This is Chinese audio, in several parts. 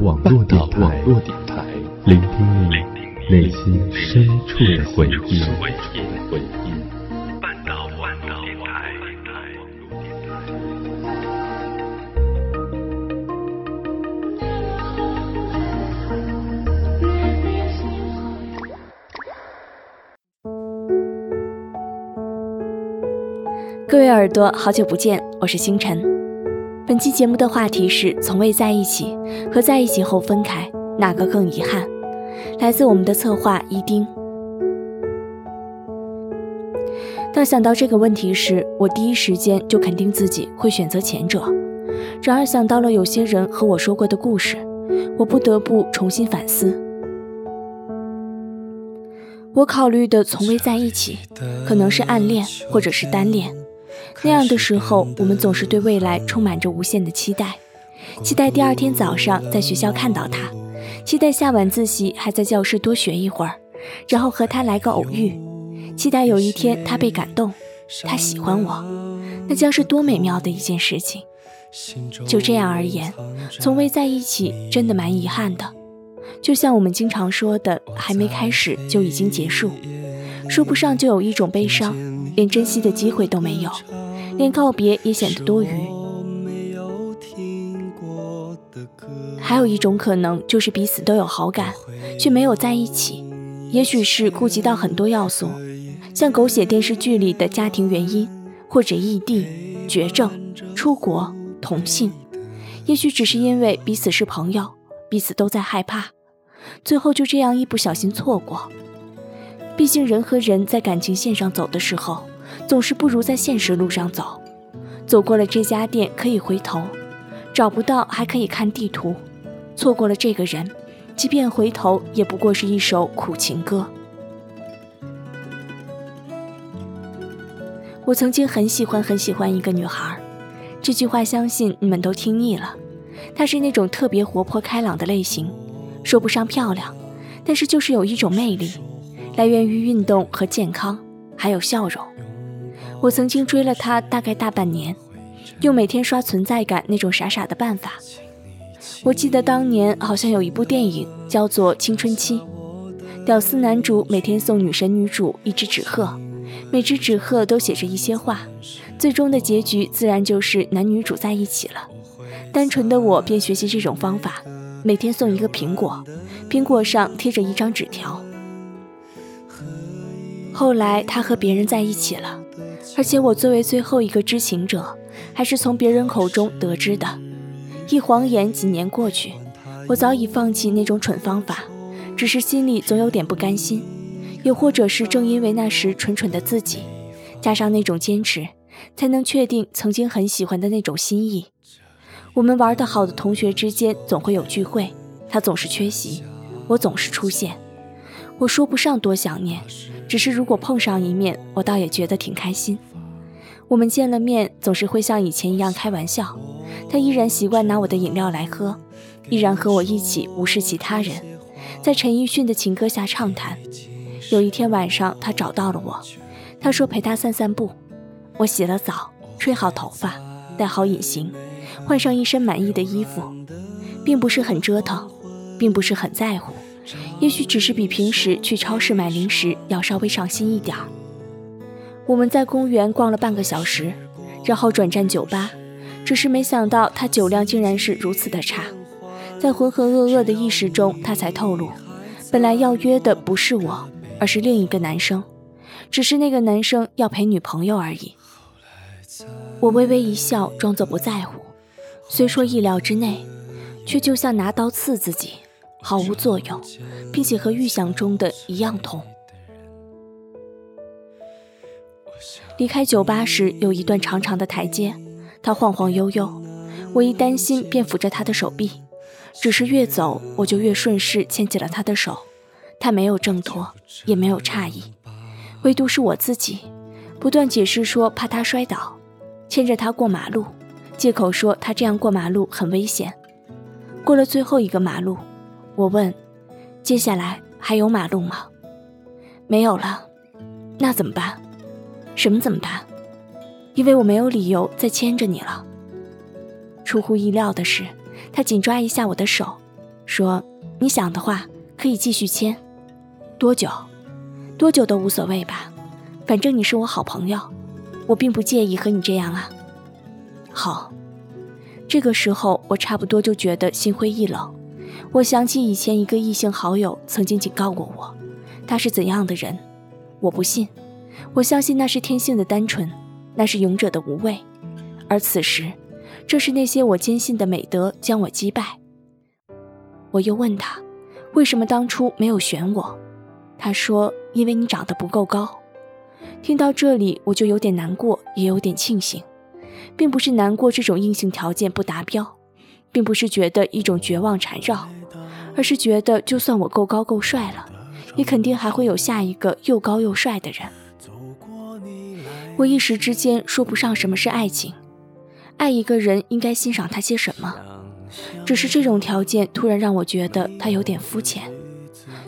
网络电台，聆听你内心深处的回忆。各位耳朵，好久不见，我是星辰。本期节目的话题是从未在一起和在一起后分开，哪个更遗憾？来自我们的策划一丁。当想到这个问题时，我第一时间就肯定自己会选择前者。然而想到了有些人和我说过的故事，我不得不重新反思。我考虑的从未在一起，可能是暗恋或者是单恋。那样的时候，我们总是对未来充满着无限的期待，期待第二天早上在学校看到他，期待下晚自习还在教室多学一会儿，然后和他来个偶遇，期待有一天他被感动，他喜欢我，那将是多美妙的一件事情。就这样而言，从未在一起真的蛮遗憾的，就像我们经常说的，还没开始就已经结束，说不上就有一种悲伤，连珍惜的机会都没有。连告别也显得多余。还有一种可能，就是彼此都有好感，却没有在一起。也许是顾及到很多要素，像狗血电视剧里的家庭原因，或者异地、绝症、出国、同性。也许只是因为彼此是朋友，彼此都在害怕，最后就这样一不小心错过。毕竟人和人在感情线上走的时候。总是不如在现实路上走，走过了这家店可以回头，找不到还可以看地图，错过了这个人，即便回头也不过是一首苦情歌。我曾经很喜欢很喜欢一个女孩，这句话相信你们都听腻了。她是那种特别活泼开朗的类型，说不上漂亮，但是就是有一种魅力，来源于运动和健康，还有笑容。我曾经追了他大概大半年，用每天刷存在感那种傻傻的办法。我记得当年好像有一部电影叫做《青春期》，屌丝男主每天送女神女主一只纸鹤，每只纸鹤都写着一些话，最终的结局自然就是男女主在一起了。单纯的我便学习这种方法，每天送一个苹果，苹果上贴着一张纸条。后来他和别人在一起了。而且我作为最后一个知情者，还是从别人口中得知的。一晃眼几年过去，我早已放弃那种蠢方法，只是心里总有点不甘心。又或者是正因为那时蠢蠢的自己，加上那种坚持，才能确定曾经很喜欢的那种心意。我们玩得好的同学之间总会有聚会，他总是缺席，我总是出现。我说不上多想念。只是如果碰上一面，我倒也觉得挺开心。我们见了面，总是会像以前一样开玩笑。他依然习惯拿我的饮料来喝，依然和我一起无视其他人，在陈奕迅的情歌下畅谈。有一天晚上，他找到了我，他说陪他散散步。我洗了澡，吹好头发，戴好隐形，换上一身满意的衣服，并不是很折腾，并不是很在乎。也许只是比平时去超市买零食要稍微上心一点儿。我们在公园逛了半个小时，然后转战酒吧。只是没想到他酒量竟然是如此的差。在浑浑噩噩的意识中，他才透露，本来要约的不是我，而是另一个男生，只是那个男生要陪女朋友而已。我微微一笑，装作不在乎。虽说意料之内，却就像拿刀刺自己。毫无作用，并且和预想中的一样痛。离开酒吧时有一段长长的台阶，他晃晃悠悠，我一担心便扶着他的手臂，只是越走我就越顺势牵起了他的手。他没有挣脱，也没有诧异，唯独是我自己，不断解释说怕他摔倒，牵着他过马路，借口说他这样过马路很危险。过了最后一个马路。我问：“接下来还有马路吗？”没有了，那怎么办？什么怎么办？因为我没有理由再牵着你了。出乎意料的是，他紧抓一下我的手，说：“你想的话，可以继续牵，多久？多久都无所谓吧，反正你是我好朋友，我并不介意和你这样啊。”好，这个时候我差不多就觉得心灰意冷。我想起以前一个异性好友曾经警告过我，他是怎样的人，我不信。我相信那是天性的单纯，那是勇者的无畏。而此时，正是那些我坚信的美德将我击败。我又问他，为什么当初没有选我？他说，因为你长得不够高。听到这里，我就有点难过，也有点庆幸。并不是难过这种硬性条件不达标，并不是觉得一种绝望缠绕，而是觉得就算我够高够帅了，也肯定还会有下一个又高又帅的人。我一时之间说不上什么是爱情，爱一个人应该欣赏他些什么，只是这种条件突然让我觉得他有点肤浅，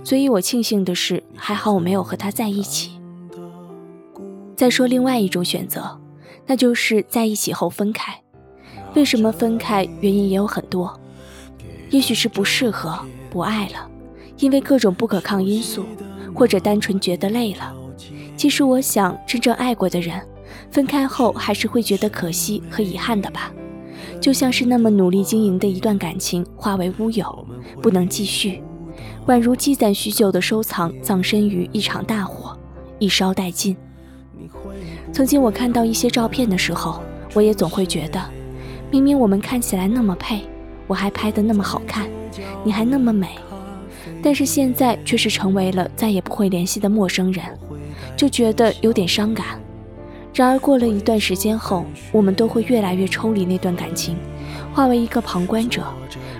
所以我庆幸的是，还好我没有和他在一起。再说另外一种选择。那就是在一起后分开，为什么分开？原因也有很多，也许是不适合、不爱了，因为各种不可抗因素，或者单纯觉得累了。其实我想，真正爱过的人，分开后还是会觉得可惜和遗憾的吧。就像是那么努力经营的一段感情化为乌有，不能继续，宛如积攒许久的收藏葬身于一场大火，一烧殆尽。曾经我看到一些照片的时候，我也总会觉得，明明我们看起来那么配，我还拍得那么好看，你还那么美，但是现在却是成为了再也不会联系的陌生人，就觉得有点伤感。然而过了一段时间后，我们都会越来越抽离那段感情，化为一个旁观者，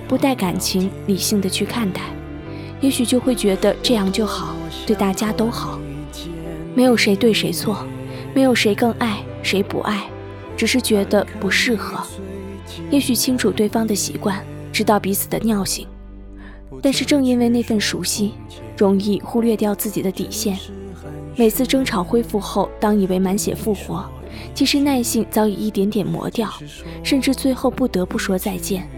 不带感情理性的去看待，也许就会觉得这样就好，对大家都好，没有谁对谁错。没有谁更爱谁不爱，只是觉得不适合。也许清楚对方的习惯，知道彼此的尿性，但是正因为那份熟悉，容易忽略掉自己的底线。每次争吵恢复后，当以为满血复活，其实耐性早已一点点磨掉，甚至最后不得不说再见。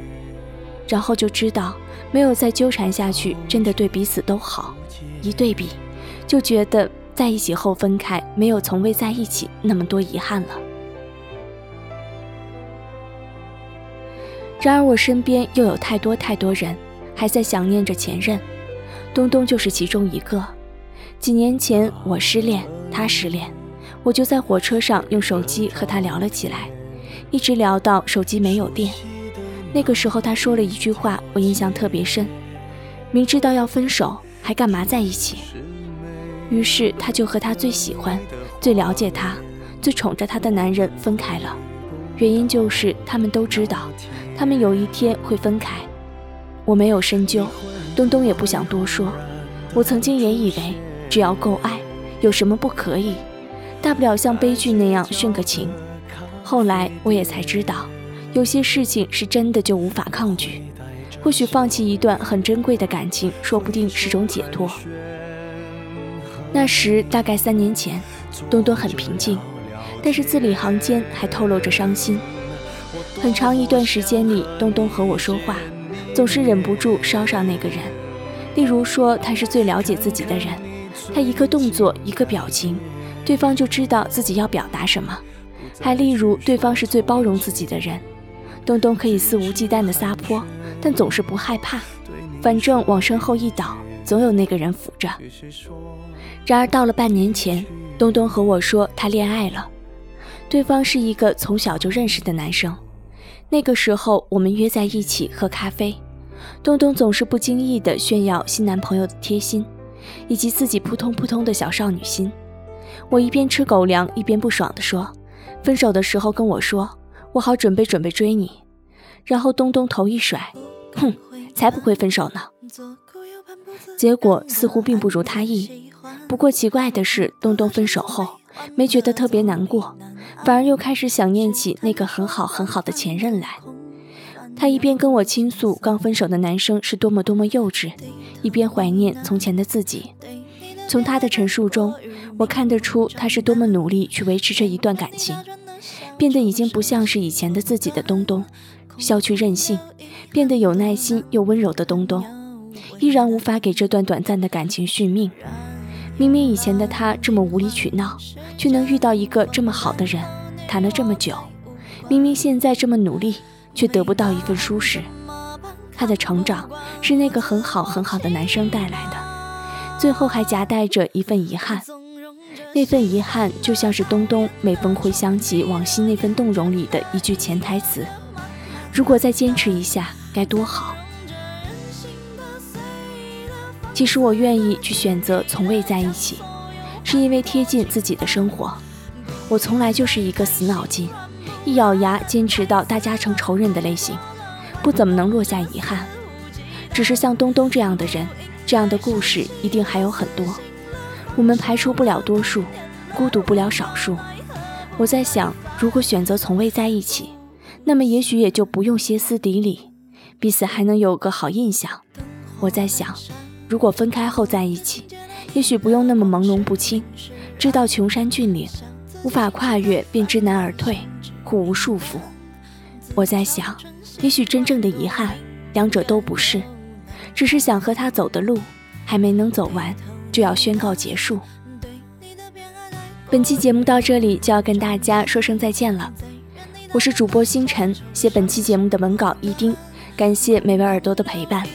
然后就知道没有再纠缠下去，真的对彼此都好。一对比，就觉得。在一起后分开，没有从未在一起那么多遗憾了。然而我身边又有太多太多人还在想念着前任，东东就是其中一个。几年前我失恋，他失恋，我就在火车上用手机和他聊了起来，一直聊到手机没有电。那个时候他说了一句话，我印象特别深：明知道要分手，还干嘛在一起？于是他就和他最喜欢、最了解他、最宠着他的男人分开了，原因就是他们都知道，他们有一天会分开。我没有深究，东东也不想多说。我曾经也以为，只要够爱，有什么不可以？大不了像悲剧那样殉个情。后来我也才知道，有些事情是真的就无法抗拒。或许放弃一段很珍贵的感情，说不定是种解脱。那时大概三年前，东东很平静，但是字里行间还透露着伤心。很长一段时间里，东东和我说话，总是忍不住捎上那个人。例如说，他是最了解自己的人，他一个动作，一个表情，对方就知道自己要表达什么。还例如，对方是最包容自己的人，东东可以肆无忌惮的撒泼，但总是不害怕，反正往身后一倒，总有那个人扶着。然而到了半年前，东东和我说他恋爱了，对方是一个从小就认识的男生。那个时候我们约在一起喝咖啡，东东总是不经意地炫耀新男朋友的贴心，以及自己扑通扑通的小少女心。我一边吃狗粮一边不爽地说：“分手的时候跟我说，我好准备准备追你。”然后东东头一甩：“哼，才不会分手呢。”结果似乎并不如他意。不过奇怪的是，东东分手后没觉得特别难过，反而又开始想念起那个很好很好的前任来。他一边跟我倾诉刚分手的男生是多么多么幼稚，一边怀念从前的自己。从他的陈述中，我看得出他是多么努力去维持这一段感情，变得已经不像是以前的自己的东东，消去任性，变得有耐心又温柔的东东，依然无法给这段短暂的感情续命。明明以前的他这么无理取闹，却能遇到一个这么好的人，谈了这么久。明明现在这么努力，却得不到一份舒适。他的成长是那个很好很好的男生带来的，最后还夹带着一份遗憾。那份遗憾就像是东东每逢回想起往昔那份动容里的一句潜台词：如果再坚持一下，该多好。其实我愿意去选择从未在一起，是因为贴近自己的生活。我从来就是一个死脑筋，一咬牙坚持到大家成仇人的类型，不怎么能落下遗憾。只是像东东这样的人，这样的故事一定还有很多。我们排除不了多数，孤独不了少数。我在想，如果选择从未在一起，那么也许也就不用歇斯底里，彼此还能有个好印象。我在想，如果分开后在一起，也许不用那么朦胧不清，知道穷山峻岭，无法跨越便知难而退，互无束缚。我在想，也许真正的遗憾，两者都不是，只是想和他走的路，还没能走完。就要宣告结束。本期节目到这里就要跟大家说声再见了。我是主播星辰，写本期节目的文稿一丁，感谢每位耳朵的陪伴。